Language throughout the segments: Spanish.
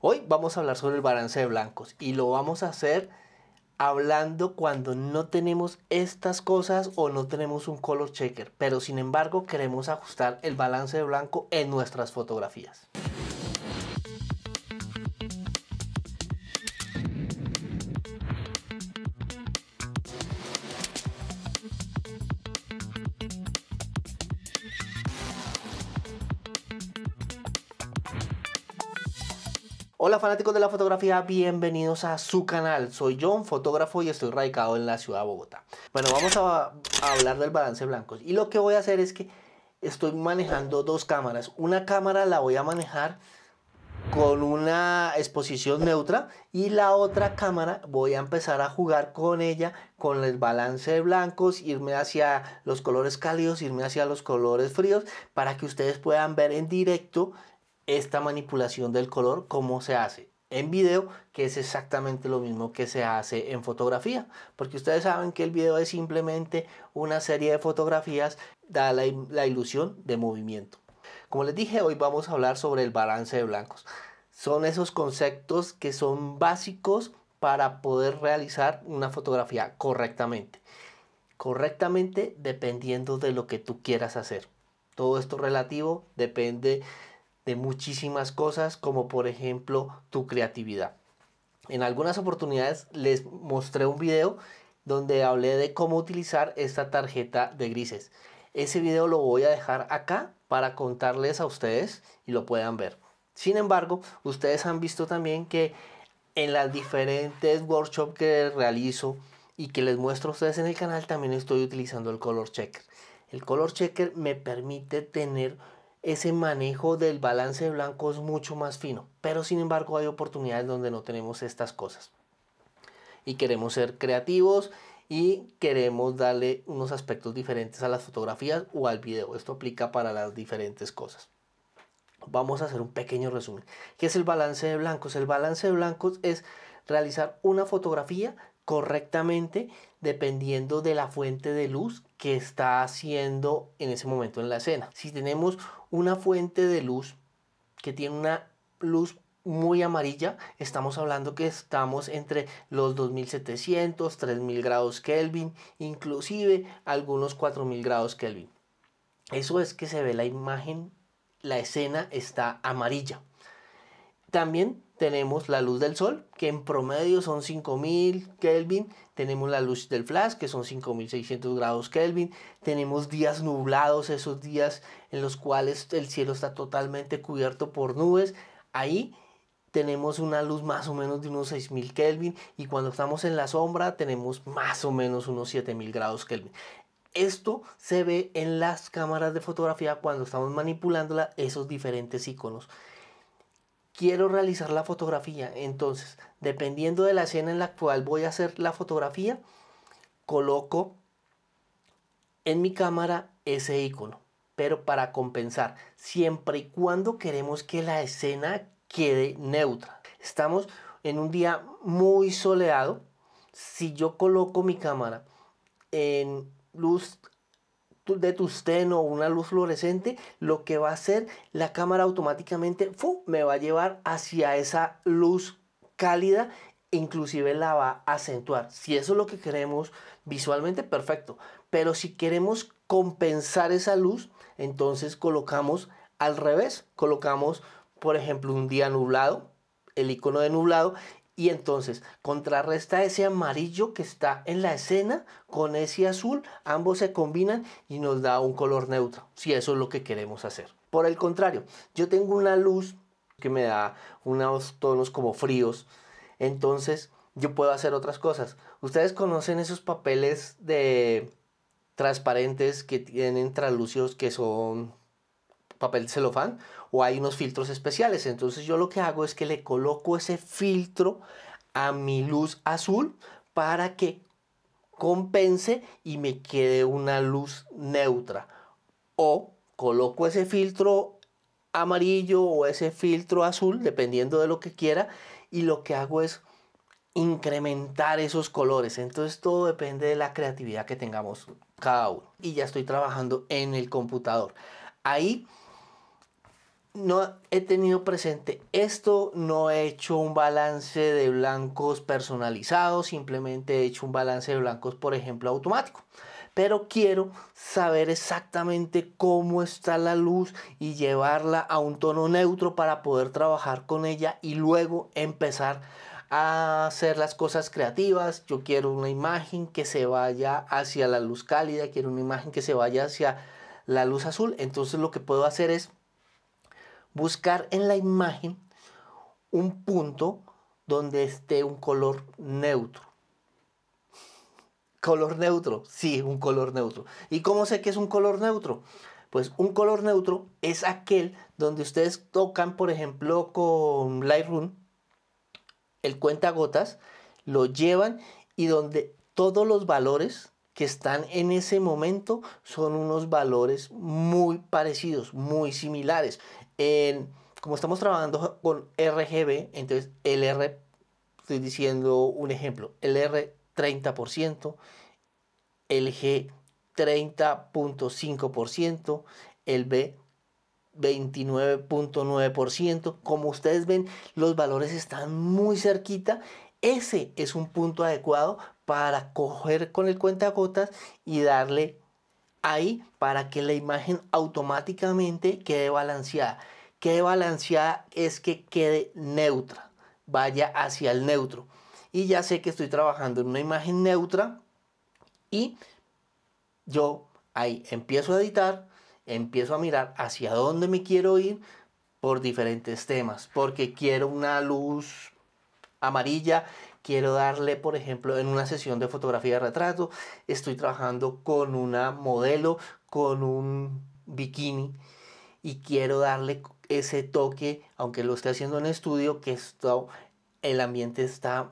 Hoy vamos a hablar sobre el balance de blancos y lo vamos a hacer hablando cuando no tenemos estas cosas o no tenemos un color checker, pero sin embargo queremos ajustar el balance de blanco en nuestras fotografías. Hola fanáticos de la fotografía, bienvenidos a su canal. Soy John, fotógrafo y estoy radicado en la ciudad de Bogotá. Bueno, vamos a, hablar del balance de blancos. Y lo que voy a hacer es que estoy manejando dos cámaras. Una cámara la voy a manejar con una exposición neutra y la otra cámara voy a empezar a jugar con ella con el balance de blancos, irme hacia los colores cálidos, irme hacia los colores fríos para que ustedes puedan ver en directo esta manipulación del color, cómo se hace en video, que es exactamente lo mismo que se hace en fotografía, porque ustedes saben que el video es simplemente una serie de fotografías, da la, la ilusión de movimiento. Como les dije, hoy vamos a hablar sobre el balance de blancos. Son esos conceptos que son básicos para poder realizar una fotografía correctamente. Correctamente dependiendo de lo que tú quieras hacer. Todo esto relativo depende de muchísimas cosas como por ejemplo tu creatividad. En algunas oportunidades les mostré un video donde hablé de cómo utilizar esta tarjeta de grises. Ese video lo voy a dejar acá para contarles a ustedes y lo puedan ver. Sin embargo, ustedes han visto también que en las diferentes workshops que realizo y que les muestro a ustedes en el canal también estoy utilizando el color checker. El color checker me permite tener ese manejo del balance de blanco es mucho más fino. Pero sin embargo hay oportunidades donde no tenemos estas cosas. Y queremos ser creativos y queremos darle unos aspectos diferentes a las fotografías o al video. Esto aplica para las diferentes cosas. Vamos a hacer un pequeño resumen. ¿Qué es el balance de blancos? El balance de blancos es realizar una fotografía correctamente dependiendo de la fuente de luz que está haciendo en ese momento en la escena. Si tenemos una fuente de luz que tiene una luz muy amarilla, estamos hablando que estamos entre los 2700, 3000 grados Kelvin, inclusive algunos 4000 grados Kelvin. Eso es que se ve la imagen, la escena está amarilla. También tenemos la luz del sol, que en promedio son 5000 Kelvin. Tenemos la luz del flash, que son 5600 grados Kelvin. Tenemos días nublados, esos días en los cuales el cielo está totalmente cubierto por nubes. Ahí tenemos una luz más o menos de unos 6000 Kelvin. Y cuando estamos en la sombra, tenemos más o menos unos 7000 grados Kelvin. Esto se ve en las cámaras de fotografía cuando estamos manipulándola, esos diferentes iconos quiero realizar la fotografía. Entonces, dependiendo de la escena en la cual voy a hacer la fotografía, coloco en mi cámara ese icono. Pero para compensar, siempre y cuando queremos que la escena quede neutra. Estamos en un día muy soleado. Si yo coloco mi cámara en luz de tusteno o una luz fluorescente, lo que va a hacer la cámara automáticamente me va a llevar hacia esa luz cálida inclusive la va a acentuar. Si eso es lo que queremos visualmente, perfecto. Pero si queremos compensar esa luz, entonces colocamos al revés. Colocamos, por ejemplo, un día nublado, el icono de nublado, y entonces contrarresta ese amarillo que está en la escena con ese azul, ambos se combinan y nos da un color neutro, si eso es lo que queremos hacer. Por el contrario, yo tengo una luz que me da unos tonos como fríos, entonces yo puedo hacer otras cosas. Ustedes conocen esos papeles de transparentes que tienen translúcidos que son papel celofán o hay unos filtros especiales. Entonces yo lo que hago es que le coloco ese filtro a mi luz azul para que compense y me quede una luz neutra. O coloco ese filtro amarillo o ese filtro azul, dependiendo de lo que quiera, y lo que hago es incrementar esos colores. Entonces todo depende de la creatividad que tengamos cada uno. Y ya estoy trabajando en el computador. Ahí no he tenido presente esto, no he hecho un balance de blancos personalizado, simplemente he hecho un balance de blancos, por ejemplo, automático. Pero quiero saber exactamente cómo está la luz y llevarla a un tono neutro para poder trabajar con ella y luego empezar a hacer las cosas creativas. Yo quiero una imagen que se vaya hacia la luz cálida, quiero una imagen que se vaya hacia la luz azul. Entonces lo que puedo hacer es buscar en la imagen un punto donde esté un color neutro. Color neutro, sí, un color neutro. ¿Y cómo sé que es un color neutro? Pues un color neutro es aquel donde ustedes tocan, por ejemplo, con Lightroom, el cuentagotas, lo llevan y donde todos los valores que están en ese momento son unos valores muy parecidos, muy similares como estamos trabajando con RGB, entonces el R, estoy diciendo un ejemplo, el R 30%, el G 30.5%, el B 29.9%. Como ustedes ven, los valores están muy cerquita. Ese es un punto adecuado para coger con el cuentagotas y darle ahí para que la imagen automáticamente quede balanceada. Quede balanceada es que quede neutra, vaya hacia el neutro. Y ya sé que estoy trabajando en una imagen neutra y yo ahí empiezo a editar, empiezo a mirar hacia dónde me quiero ir por diferentes temas, porque quiero una luz amarilla quiero darle, por ejemplo, en una sesión de fotografía de retrato, estoy trabajando con una modelo, con un bikini y quiero darle ese toque, aunque lo esté haciendo en estudio, que esto, el ambiente está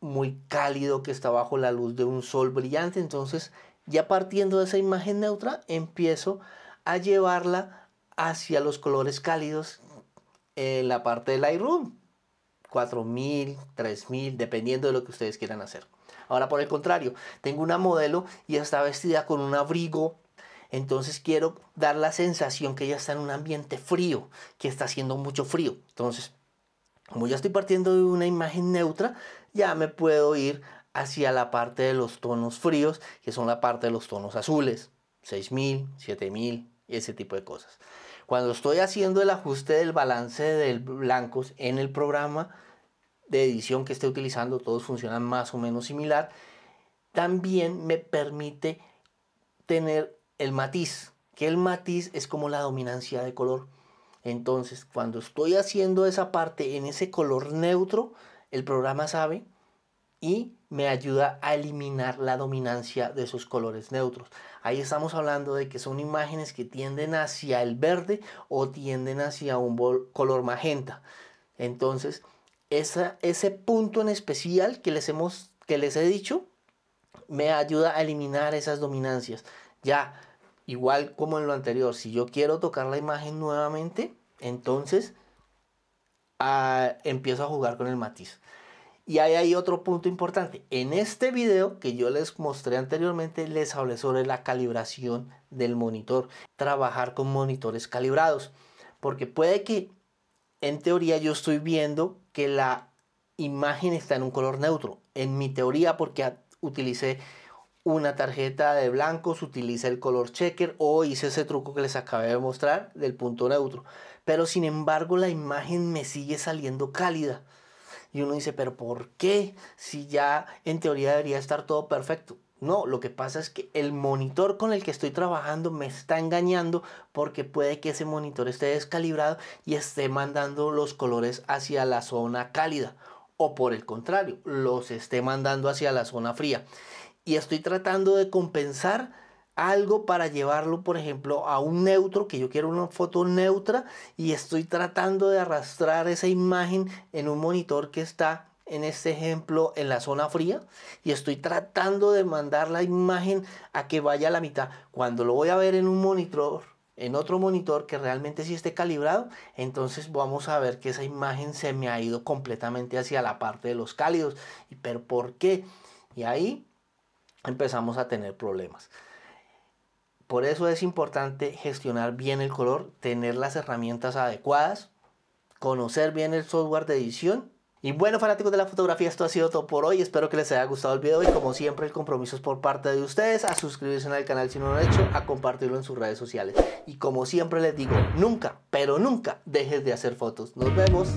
muy cálido, que está bajo la luz de un sol brillante. Entonces, ya partiendo de esa imagen neutra, empiezo a llevarla hacia los colores cálidos en la parte del Lightroom. 4000, 3000, dependiendo de lo que ustedes quieran hacer. Ahora, por el contrario, tengo una modelo y está vestida con un abrigo. Entonces quiero dar la sensación que ella está en un ambiente frío, que está haciendo mucho frío. Entonces, como ya estoy partiendo de una imagen neutra, ya me puedo ir hacia la parte de los tonos fríos, que son la parte de los tonos azules, 6000, 7000, ese tipo de cosas. Cuando estoy haciendo el ajuste del balance de blancos en el programa de edición que esté utilizando, todos funcionan más o menos similar, también me permite tener el matiz, que el matiz es como la dominancia de color. Entonces, cuando estoy haciendo esa parte en ese color neutro, el programa sabe y me ayuda a eliminar la dominancia de esos colores neutros. Ahí estamos hablando de que son imágenes que tienden hacia el verde o tienden hacia un color magenta. Entonces, ese punto en especial que les, hemos, que les he dicho me ayuda a eliminar esas dominancias. Ya, igual como en lo anterior, si yo quiero tocar la imagen nuevamente, entonces ah, empiezo a jugar con el matiz. Y ahí hay otro punto importante. En este video que yo les mostré anteriormente, les hablé sobre la calibración del monitor. Trabajar con monitores calibrados. Porque puede que en teoría yo estoy viendo que la imagen está en un color neutro. En mi teoría porque utilicé una tarjeta de blancos, utilicé el color checker o hice ese truco que les acabé de mostrar del punto neutro. Pero sin embargo la imagen me sigue saliendo cálida. Y uno dice, pero ¿por qué? Si ya en teoría debería estar todo perfecto. No, lo que pasa es que el monitor con el que estoy trabajando me está engañando porque puede que ese monitor esté descalibrado y esté mandando los colores hacia la zona cálida o por el contrario, los esté mandando hacia la zona fría. Y estoy tratando de compensar algo para llevarlo, por ejemplo, a un neutro, que yo quiero una foto neutra y estoy tratando de arrastrar esa imagen en un monitor que está en este ejemplo en la zona fría y estoy tratando de mandar la imagen a que vaya a la mitad. Cuando lo voy a ver en un monitor, en otro monitor que realmente sí esté calibrado, entonces vamos a ver que esa imagen se me ha ido completamente hacia la parte de los cálidos. ¿Pero por qué? Y ahí empezamos a tener problemas. Por eso es importante gestionar bien el color, tener las herramientas adecuadas, conocer bien el software de edición y bueno fanáticos de la fotografía, esto ha sido todo por hoy. Espero que les haya gustado el video y como siempre el compromiso es por parte de ustedes a suscribirse al canal si no lo han hecho, a compartirlo en sus redes sociales. Y como siempre les digo, nunca, pero nunca dejes de hacer fotos. Nos vemos.